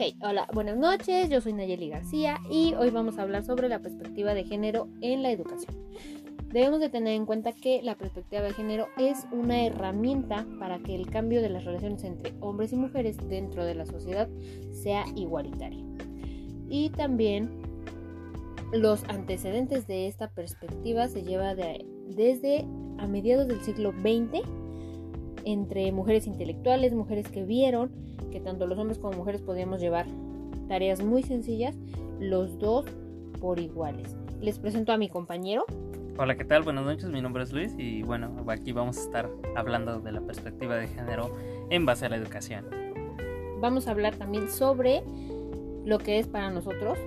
Ok, hola, buenas noches, yo soy Nayeli García y hoy vamos a hablar sobre la perspectiva de género en la educación. Debemos de tener en cuenta que la perspectiva de género es una herramienta para que el cambio de las relaciones entre hombres y mujeres dentro de la sociedad sea igualitario. Y también los antecedentes de esta perspectiva se lleva desde a mediados del siglo XX entre mujeres intelectuales, mujeres que vieron que tanto los hombres como mujeres podíamos llevar tareas muy sencillas, los dos por iguales. Les presento a mi compañero. Hola, ¿qué tal? Buenas noches, mi nombre es Luis y bueno, aquí vamos a estar hablando de la perspectiva de género en base a la educación. Vamos a hablar también sobre lo que es para nosotros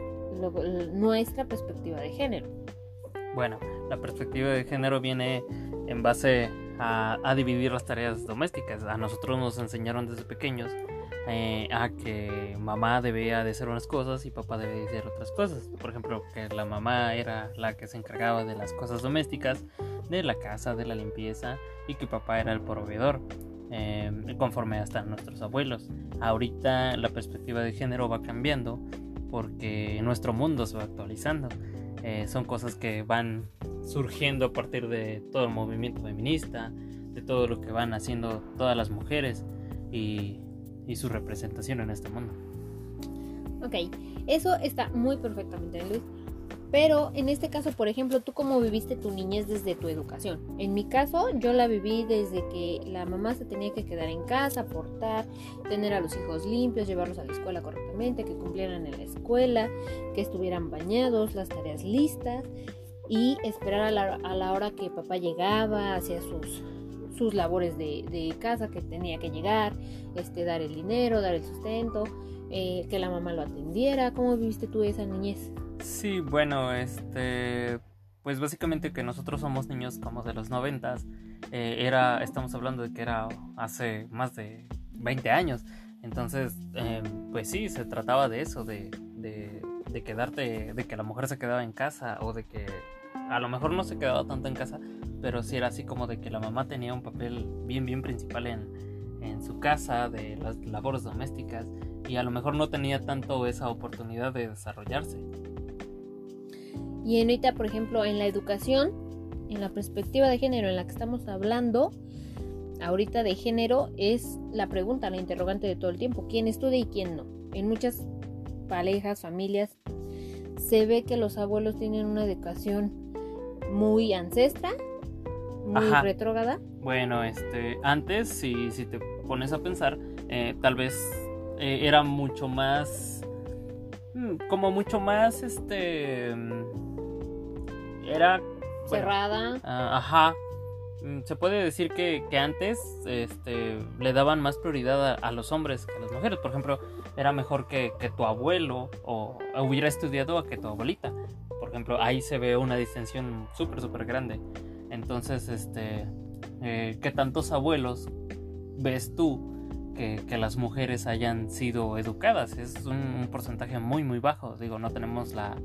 nuestra perspectiva de género. Bueno, la perspectiva de género viene en base a, a dividir las tareas domésticas. A nosotros nos enseñaron desde pequeños eh, a que mamá debía de hacer unas cosas y papá debía de hacer otras cosas. Por ejemplo, que la mamá era la que se encargaba de las cosas domésticas, de la casa, de la limpieza y que papá era el proveedor. Eh, conforme hasta nuestros abuelos. Ahorita la perspectiva de género va cambiando porque nuestro mundo se va actualizando. Eh, son cosas que van surgiendo a partir de todo el movimiento feminista, de todo lo que van haciendo todas las mujeres y y su representación en este mundo. Ok, eso está muy perfectamente, Luis. Pero en este caso, por ejemplo, ¿tú cómo viviste tu niñez desde tu educación? En mi caso, yo la viví desde que la mamá se tenía que quedar en casa, aportar, tener a los hijos limpios, llevarlos a la escuela correctamente, que cumplieran en la escuela, que estuvieran bañados, las tareas listas y esperar a la, a la hora que papá llegaba, hacia sus sus labores de, casa que tenía que llegar, este, dar el dinero, dar el sustento, eh, que la mamá lo atendiera. ¿Cómo viviste tú esa niñez? Sí, bueno, este, pues básicamente que nosotros somos niños como de los noventas, eh, era, estamos hablando de que era hace más de 20 años, entonces, em, pues sí, se trataba de eso, de, de, de quedarte, de que la mujer se quedaba en casa o de que a lo mejor no se quedaba tanto en casa, pero sí era así como de que la mamá tenía un papel bien, bien principal en, en su casa, de las labores domésticas, y a lo mejor no tenía tanto esa oportunidad de desarrollarse. Y ahorita, por ejemplo, en la educación, en la perspectiva de género en la que estamos hablando, ahorita de género es la pregunta, la interrogante de todo el tiempo, quién estudia y quién no. En muchas parejas, familias, se ve que los abuelos tienen una educación muy ancestra muy retrógrada. Bueno, este, antes, si, si te pones a pensar, eh, tal vez eh, era mucho más, mm, como mucho más, este, mm, era... Cerrada. Ah, ajá. Mm, se puede decir que, que, antes este, le daban más prioridad a, los hombres que a las mujeres. Por ejemplo, era mejor que, que tu abuelo o hubiera estudiado a que tu abuelita. Por ejemplo, ahí se ve una distinción súper, súper grande. Entonces, este, eh, ¿qué tantos abuelos ves tú que, las mujeres hayan sido educadas? Es un, porcentaje muy, muy bajo. Digo, no tenemos la,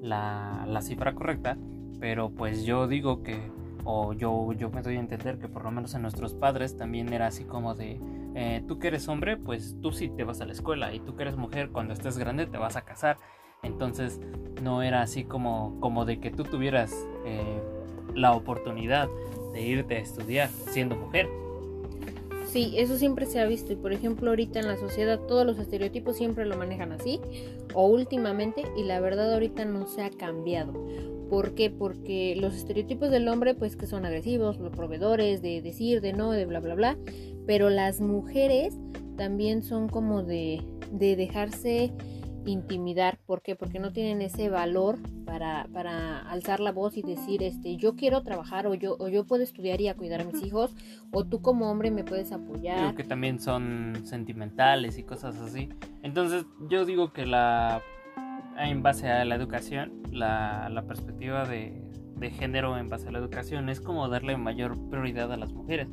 la, cifra correcta, pero pues yo digo que, o yo, yo me doy a entender que por lo menos en nuestros padres también era así como de, eh, tú que eres hombre, pues tú sí te vas a la escuela, y tú que eres mujer, cuando estés grande te vas a casar. Entonces no era así como, como de que tú tuvieras eh, la oportunidad de irte a estudiar siendo mujer. Sí, eso siempre se ha visto y por ejemplo ahorita en la sociedad todos los estereotipos siempre lo manejan así o últimamente y la verdad ahorita no se ha cambiado. ¿Por qué? Porque los estereotipos del hombre pues que son agresivos, los proveedores, de decir, de no, de bla bla bla, pero las mujeres también son como de, de dejarse intimidar. ¿Por qué? Porque no tienen ese valor para, para, alzar la voz y decir, este, yo quiero trabajar o yo, o yo puedo estudiar y a cuidar a mis hijos, o tú como hombre me puedes apoyar. Creo que también son sentimentales y cosas así. Entonces yo digo que la, en base a la educación, la, la perspectiva de, de género en base a la educación es como darle mayor prioridad a las mujeres.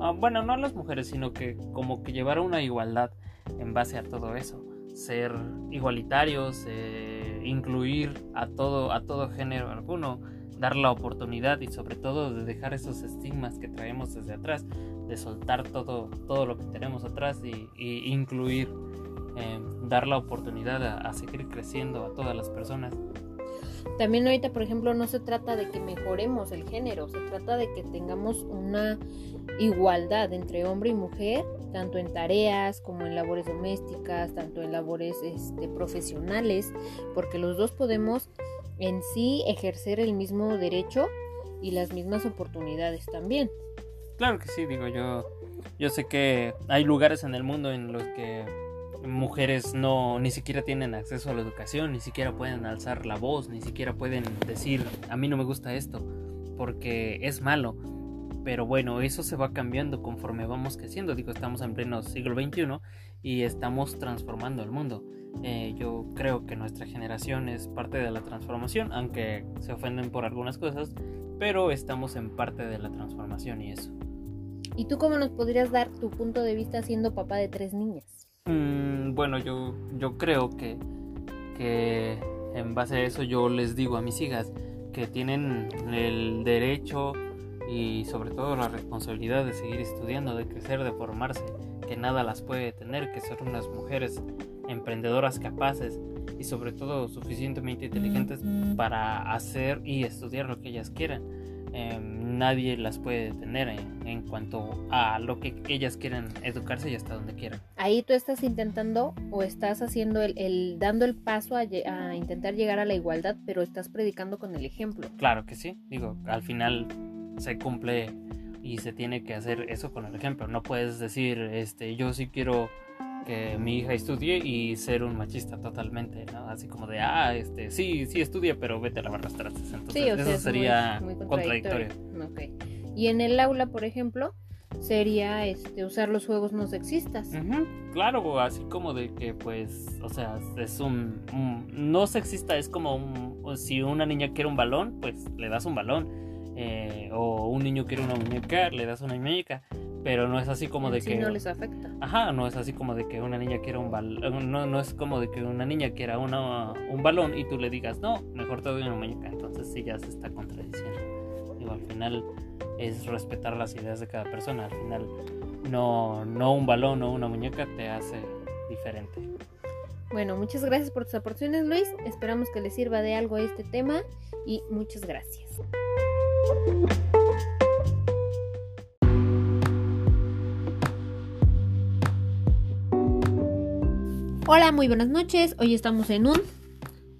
Ah, bueno, no a las mujeres, sino que como que llevar una igualdad en base a todo eso ser igualitarios, eh, incluir a todo, a todo género alguno, dar la oportunidad y sobre todo de dejar esos estigmas que traemos desde atrás, de soltar todo, todo lo que tenemos atrás y, incluir eh, dar la oportunidad a, a seguir creciendo a todas las personas. También ahorita, por ejemplo, no se trata de que mejoremos el género, se trata de que tengamos una igualdad entre hombre y mujer, tanto en tareas como en labores domésticas, tanto en labores este, profesionales, porque los dos podemos en sí ejercer el mismo derecho y las mismas oportunidades también. Claro que sí, digo yo. Yo sé que hay lugares en el mundo en los que mujeres no ni siquiera tienen acceso a la educación, ni siquiera pueden alzar la voz, ni siquiera pueden decir a mí no me gusta esto porque es malo. Pero bueno, eso se va cambiando conforme vamos creciendo. Digo, estamos en pleno siglo XXI y estamos transformando el mundo. Eh, yo creo que nuestra generación es parte de la transformación, aunque se ofenden por algunas cosas, pero estamos en parte de la transformación y eso. ¿Y tú cómo nos podrías dar tu punto de vista siendo papá de tres niñas? Mm, bueno, yo, yo creo que, que en base a eso yo les digo a mis hijas que tienen el derecho y sobre todo la responsabilidad de seguir estudiando, de crecer, de formarse, que nada las puede detener, que son unas mujeres emprendedoras capaces y sobre todo suficientemente inteligentes para hacer y estudiar lo que ellas quieran. Eh, nadie las puede detener en, en, cuanto a lo que ellas quieran educarse y hasta donde quieran. Ahí tú estás intentando o estás haciendo el, el dando el paso a, a, intentar llegar a la igualdad, pero estás predicando con el ejemplo. Claro que sí, digo, al final se cumple y se tiene que hacer eso con el ejemplo. No puedes decir, este, yo sí quiero que mi hija estudie y ser un machista totalmente, ¿no? Así como de, ah, este, sí, sí estudia, pero vete a lavar las trastes. Entonces, sí, o sea, eso es sería muy, muy contradictorio. Okay. Y en el aula, por ejemplo, sería este usar los juegos no sexistas. Uh -huh. Claro, así como de que pues, o sea, es un, un no sexista es como un, si una niña quiere un balón, pues le das un balón. Eh, o un niño quiere una muñeca, le das una muñeca, pero no es así como de sí, que no les afecta. Ajá, no es así como de que una niña quiera un balón, no, no es como de que una niña quiera una, un balón y tú le digas, no, mejor te doy una muñeca, entonces sí ya se está contradiciendo. Digo, al final es respetar las ideas de cada persona, al final no, no un balón o una muñeca te hace diferente. Bueno, muchas gracias por tus aportaciones, Luis. Esperamos que les sirva de algo este tema y muchas gracias. Hola, muy buenas noches. Hoy estamos en un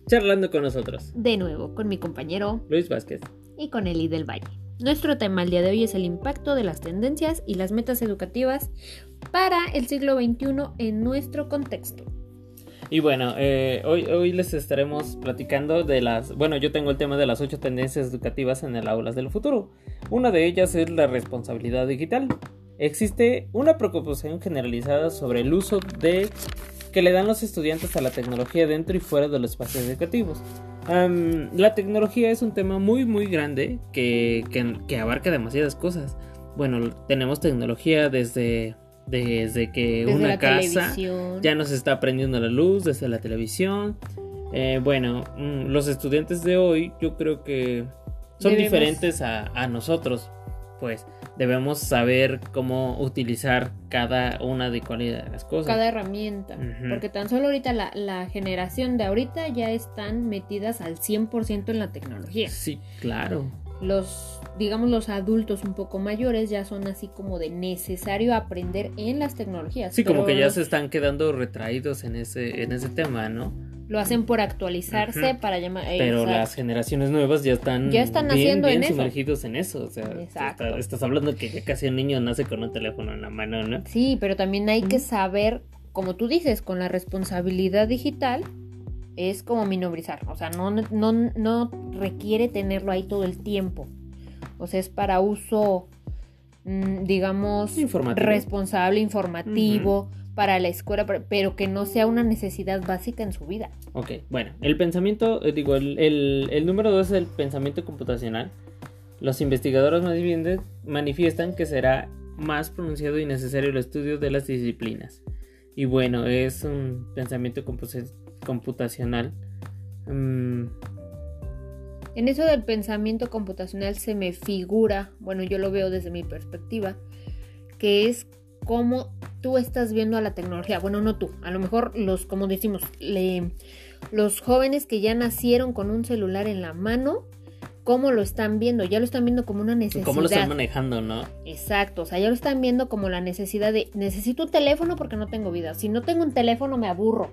charlando con nosotros. De nuevo, con mi compañero Luis Vázquez y con Eli del Valle. Nuestro tema el día de hoy es el impacto de las tendencias y las metas educativas para el siglo XXI en nuestro contexto. Y bueno, eh, hoy, hoy les estaremos platicando de las... Bueno, yo tengo el tema de las ocho tendencias educativas en el aulas del futuro. Una de ellas es la responsabilidad digital. Existe una preocupación generalizada sobre el uso de que le dan los estudiantes a la tecnología dentro y fuera de los espacios educativos. Um, la tecnología es un tema muy muy grande que, que, que abarca demasiadas cosas. Bueno, tenemos tecnología desde desde que Desde una casa televisión. ya nos está prendiendo la luz, desde la televisión. Eh, bueno, mm, los estudiantes de hoy yo creo que son Debemos- diferentes a, a nosotros. Pues debemos saber cómo utilizar cada una de cualidad de las cosas. cada herramienta. Porque tan solo ahorita la, la generación de ahorita ya están metidas al 100% en la tecnología. Sí, claro. Los, digamos, los adultos un poco mayores ya son así como de necesario aprender en las tecnologías. Sí, como que ya se están quedando retraídos en ese, en ese tema, ¿no? Lo hacen por actualizarse para llamar... Pero Exacto. las generaciones nuevas ya están, Ya están bien, haciendo bien en eso. sumergidos en eso. O sea, Exacto. está- estás hablando que ya casi un niño nace con un teléfono en la mano, ¿no? Sí, pero también hay que saber, como tú dices, con la responsabilidad digital es como minorizar, o sea, no, no, no requiere tenerlo ahí todo el tiempo. O sea, es para uso, mm, digamos, Informativo. responsable, informativo, para la escuela, pero- que no sea una necesidad básica en su vida. Ok, bueno, el pensamiento, eh, digo, el, el- el número dos es el pensamiento computacional. Los investigadores más bien manifiestan que será más pronunciado y necesario el estudio de las disciplinas. Y bueno, es un pensamiento compu- computacional. Mm, En eso del pensamiento computacional se me figura, bueno, yo lo veo desde mi perspectiva, que es cómo tú estás viendo a la tecnología. Bueno, no tú, a lo mejor los, como decimos, le, los jóvenes que ya nacieron con un celular en la mano, ¿cómo lo están viendo? Ya lo están viendo como una necesidad. ¿Cómo lo están manejando, no? Exacto, o sea, ya lo están viendo como la necesidad de, necesito un teléfono porque no tengo vida. Si no tengo un teléfono me aburro.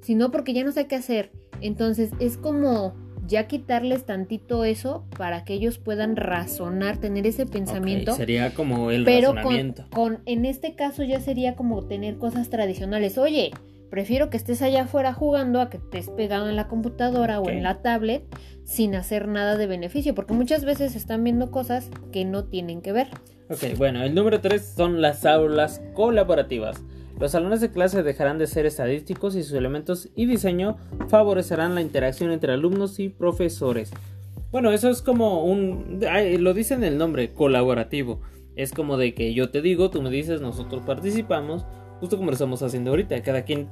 Si no, porque ya no sé qué hacer. Entonces, es como ya quitarles tantito eso para que ellos puedan razonar, tener ese pensamiento. sería como el pero razonamiento. Con, con, en este caso ya sería como tener cosas tradicionales. Oye, prefiero que estés allá afuera jugando a que estés pegado en la computadora o en la tablet sin hacer nada de beneficio, porque muchas veces están viendo cosas que no tienen que ver. Ok, bueno, el número tres son las aulas colaborativas. Los salones de clase dejarán de ser estadísticos y sus elementos y diseño favorecerán la interacción entre alumnos y profesores. Bueno, eso es como un... lo dice en el nombre, colaborativo. Es como de que yo te digo, tú me dices, nosotros participamos, justo como lo estamos haciendo ahorita. Cada quien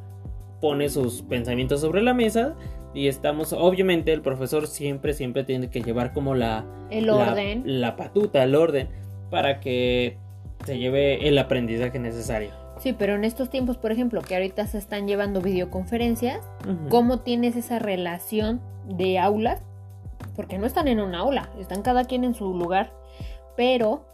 pone sus pensamientos sobre la mesa y estamos, obviamente el profesor siempre, siempre tiene que llevar como la... El orden. La, la patuta, el orden, para que se lleve el aprendizaje necesario. Sí, pero en estos tiempos, por ejemplo, que ahorita se están llevando videoconferencias, ¿cómo tienes esa relación de aulas? Porque no están en una aula, están cada quien en su lugar, pero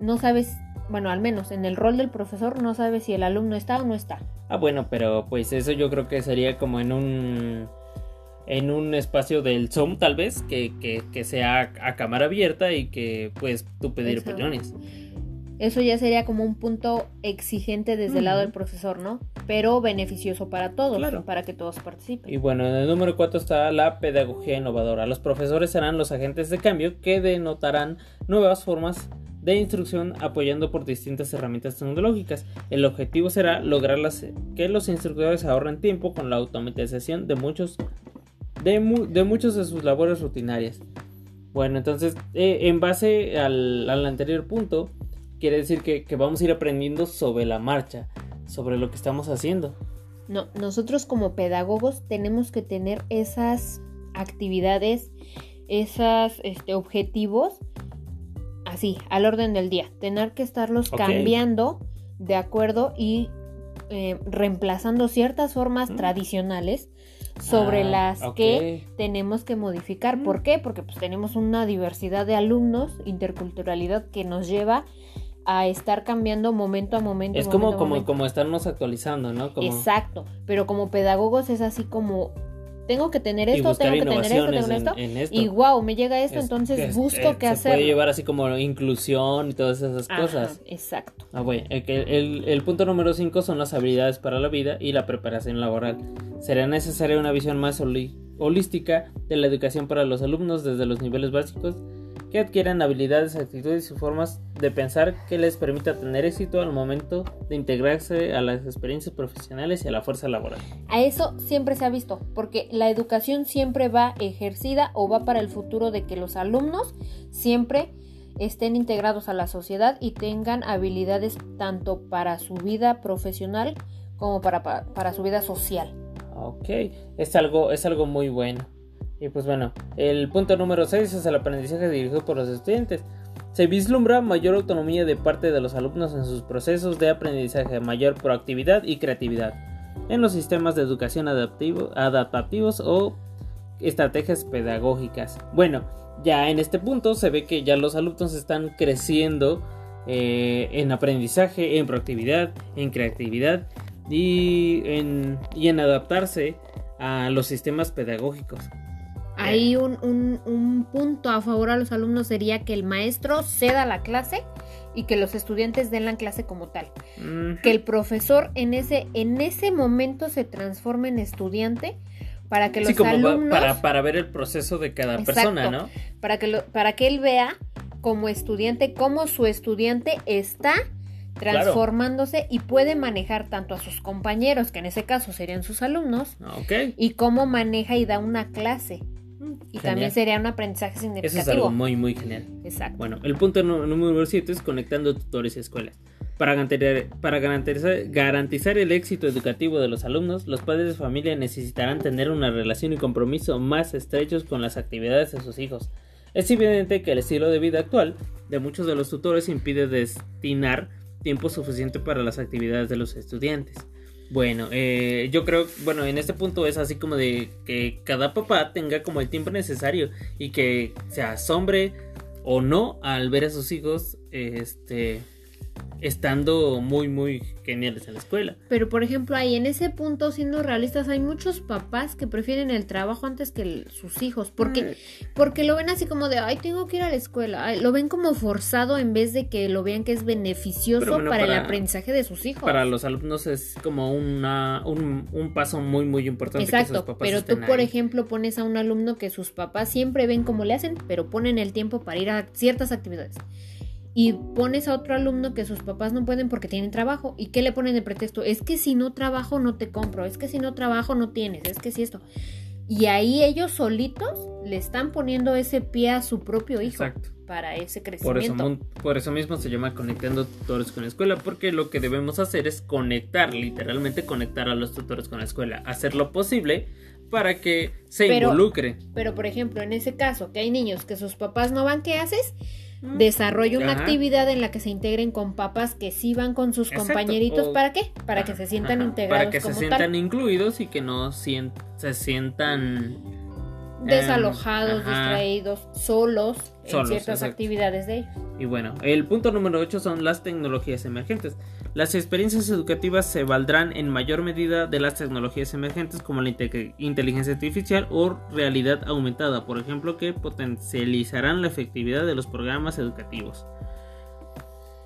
no sabes, bueno, al menos en el rol del profesor no sabes si el alumno está o no está. Ah, bueno, pero pues eso yo creo que sería como en un en un espacio del Zoom tal vez que, que, sea a cámara abierta y que puedes tú pedir opiniones. Eso ya sería como un punto exigente desde el lado del profesor, ¿no? Pero beneficioso para todos, para que todos participen. Y bueno, en el número 4 está la pedagogía innovadora. Los profesores serán los agentes de cambio que denotarán nuevas formas de instrucción apoyando por distintas herramientas tecnológicas. El objetivo será lograr que los instructores ahorren tiempo con la automatización de muchos de, muchos de sus labores rutinarias. Bueno, entonces, eh, en base al, al anterior punto, quiere decir que, vamos a ir aprendiendo sobre la marcha, sobre lo que estamos haciendo. No, nosotros como pedagogos tenemos que tener esas actividades, esos este, objetivos así, al orden del día. Tener que estarlos cambiando de acuerdo y eh, reemplazando ciertas formas mm. tradicionales sobre ah, las que tenemos que modificar. ¿Por mm. qué? Porque pues tenemos una diversidad de alumnos, interculturalidad que nos lleva a estar cambiando momento a momento. Es como, como, como estarnos actualizando, ¿no? Exacto, pero como pedagogos es así como tengo que tener esto, tengo que tener esto, tengo esto, y wow, me llega esto, entonces busco qué hacer. Se puede llevar así como inclusión y todas esas cosas. Exacto. Ah, bueno, el, el, punto número 5 son las habilidades para la vida y la preparación laboral. Será necesaria una visión más holística de la educación para los alumnos desde los niveles básicos que adquieran habilidades, actitudes y formas de pensar que les permita tener éxito al momento de integrarse a las experiencias profesionales y a la fuerza laboral. A eso siempre se ha visto, porque la educación siempre va ejercida o va para el futuro de que los alumnos siempre estén integrados a la sociedad y tengan habilidades tanto para su vida profesional como para, para, su vida social. Ok, es algo, es algo muy bueno. Y pues bueno, el punto número 6 es el aprendizaje dirigido por los estudiantes. Se vislumbra mayor autonomía de parte de los alumnos en sus procesos de aprendizaje, mayor proactividad y creatividad en los sistemas de educación adaptativos o estrategias pedagógicas. Bueno, ya en este punto se ve que ya los alumnos están creciendo eh, en aprendizaje, en proactividad, en creatividad y en adaptarse a los sistemas pedagógicos. Ahí un, un, punto a favor a los alumnos sería que el maestro ceda la clase y que los estudiantes den la clase como tal. Que el profesor en ese, en ese momento se transforme en estudiante para que los sí, como alumnos... Para, para, ver el proceso de cada persona, ¿no? Para que, lo, para que él vea como estudiante cómo su estudiante está transformándose y puede manejar tanto a sus compañeros, que en ese caso serían sus alumnos, okay. y cómo maneja y da una clase. Y también sería un aprendizaje significativo. Eso es algo muy, muy genial. Exacto. Bueno, el punto número 7 es conectando tutores y escuelas. Para, garantizar, para garantizar, garantizar el éxito educativo de los alumnos, los padres de familia necesitarán tener una relación y compromiso más estrechos con las actividades de sus hijos. Es evidente que el estilo de vida actual de muchos de los tutores impide destinar tiempo suficiente para las actividades de los estudiantes. Bueno, eh, yo creo, bueno, en este punto es así como de que cada papá tenga como el tiempo necesario y que se asombre o no al ver a sus hijos, este, estando muy, muy geniales en la escuela. Pero por ejemplo, ahí en ese punto, siendo realistas, hay muchos papás que prefieren el trabajo antes que sus hijos, porque, mm. porque lo ven así como de, ay, tengo que ir a la escuela, lo ven como forzado en vez de que lo vean que es beneficioso para, el aprendizaje de sus hijos. Para los alumnos es como una, un, un paso muy, muy importante. Exacto, pero tú, por ejemplo, pones a un alumno que sus papás siempre ven cómo le hacen, pero ponen el tiempo para ir a ciertas actividades y pones a otro alumno que sus papás no pueden porque tienen trabajo. ¿Y qué le ponen de pretexto? Es que si no trabajo no te compro, es que si no trabajo no tienes, es que si esto. Y ahí ellos solitos le están poniendo ese pie a su propio hijo para ese crecimiento. Por eso, por eso mismo se llama conectando tutores con la escuela, porque lo que debemos hacer es conectar, literalmente conectar a los tutores con la escuela, hacer lo posible para que se involucre. Pero por ejemplo, en ese caso, que hay niños que sus papás no van, ¿qué haces? Desarrolla una actividad en la que se integren con papás que sí van con sus compañeritos. ¿Para qué? Para que se sientan integrados. Para que se sientan incluidos y que no se sientan desalojados, em, distraídos, solos, en ciertas actividades de ellos. Y bueno, el punto número 8 son las tecnologías emergentes. Las experiencias educativas se valdrán en mayor medida de las tecnologías emergentes como la inteligencia artificial o realidad aumentada, por ejemplo, que potencializarán la efectividad de los programas educativos.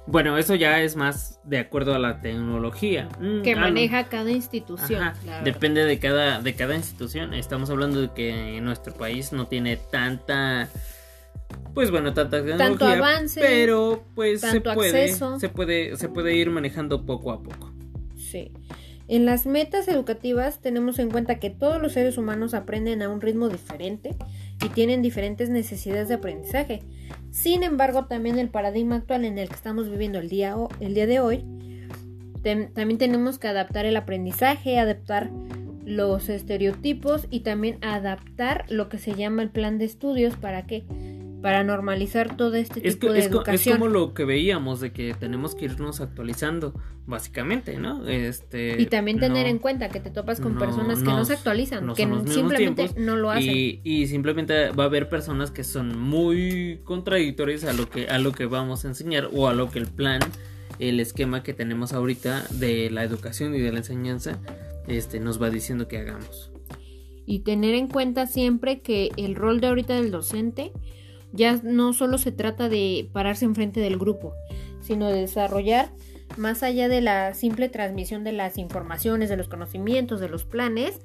Bueno, eso ya es más de acuerdo a la tecnología. Mm, que maneja cada institución. Depende de cada, de cada institución. Estamos hablando de que nuestro país no tiene tanta pues bueno, tanta tecnología, tanto avance, pero pues se puede, se puede, se puede ir manejando poco a poco. Sí. En las metas educativas tenemos en cuenta que todos los seres humanos aprenden a un ritmo diferente y tienen diferentes necesidades de aprendizaje. Sin embargo, también el paradigma actual en el que estamos viviendo el día, el día de hoy, también tenemos que adaptar el aprendizaje, adaptar los estereotipos y también adaptar lo que se llama el plan de estudios para que para normalizar todo este tipo de educación. Es como lo que veíamos de que tenemos que irnos actualizando, básicamente, ¿no? Este, y también tener en cuenta que te topas con personas que no se actualizan, que simplemente no lo hacen. Y, simplemente va a haber personas que son muy contradictorias a lo que a lo que vamos a enseñar o a lo que el plan, el esquema que tenemos ahorita de la educación y de la enseñanza, este, nos va diciendo que hagamos. Y tener en cuenta siempre que el rol de ahorita del docente ya no solo se trata de pararse enfrente del grupo, sino de desarrollar más allá de la simple transmisión de las informaciones, de los conocimientos, de los planes,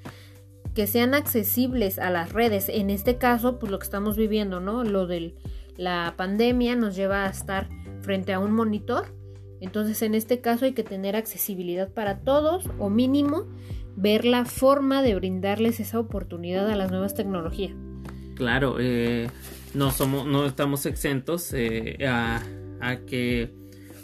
que sean accesibles a las redes. En este caso, pues lo que estamos viviendo, ¿no? Lo de la pandemia nos lleva a estar frente a un monitor. Entonces, en este caso hay que tener accesibilidad para todos o mínimo ver la forma de brindarles esa oportunidad a las nuevas tecnologías. Claro, eh, no somos, no estamos exentos eh, a, que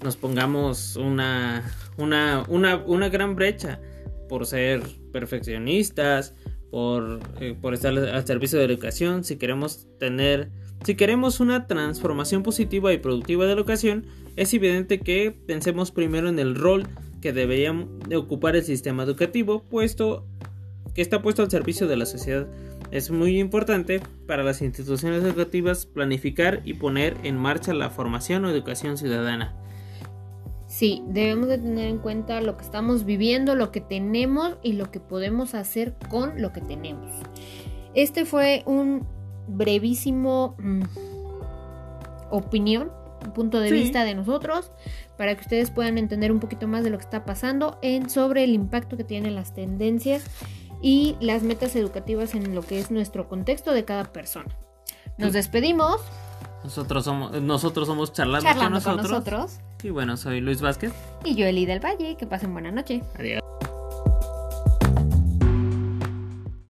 nos pongamos una, una, una, gran brecha por ser perfeccionistas, por, eh, por estar al servicio de la educación, si queremos tener, si queremos una transformación positiva y productiva de la educación, es evidente que pensemos primero en el rol que debería ocupar el sistema educativo, puesto que está puesto al servicio de la sociedad es muy importante para las instituciones educativas planificar y poner en marcha la formación o educación ciudadana. Sí, debemos de tener en cuenta lo que estamos viviendo, lo que tenemos y lo que podemos hacer con lo que tenemos. Este fue un brevísimo mm, opinión, un punto de vista de nosotros, para que ustedes puedan entender un poquito más de lo que está pasando en sobre el impacto que tienen las tendencias y las metas educativas en lo que es nuestro contexto de cada persona. Nos despedimos. Nosotros somos, nosotros somos charlando, con, nosotros. Y bueno, soy Luis Vázquez. Y yo Eli del Valle. Que pasen buena noche. Adiós.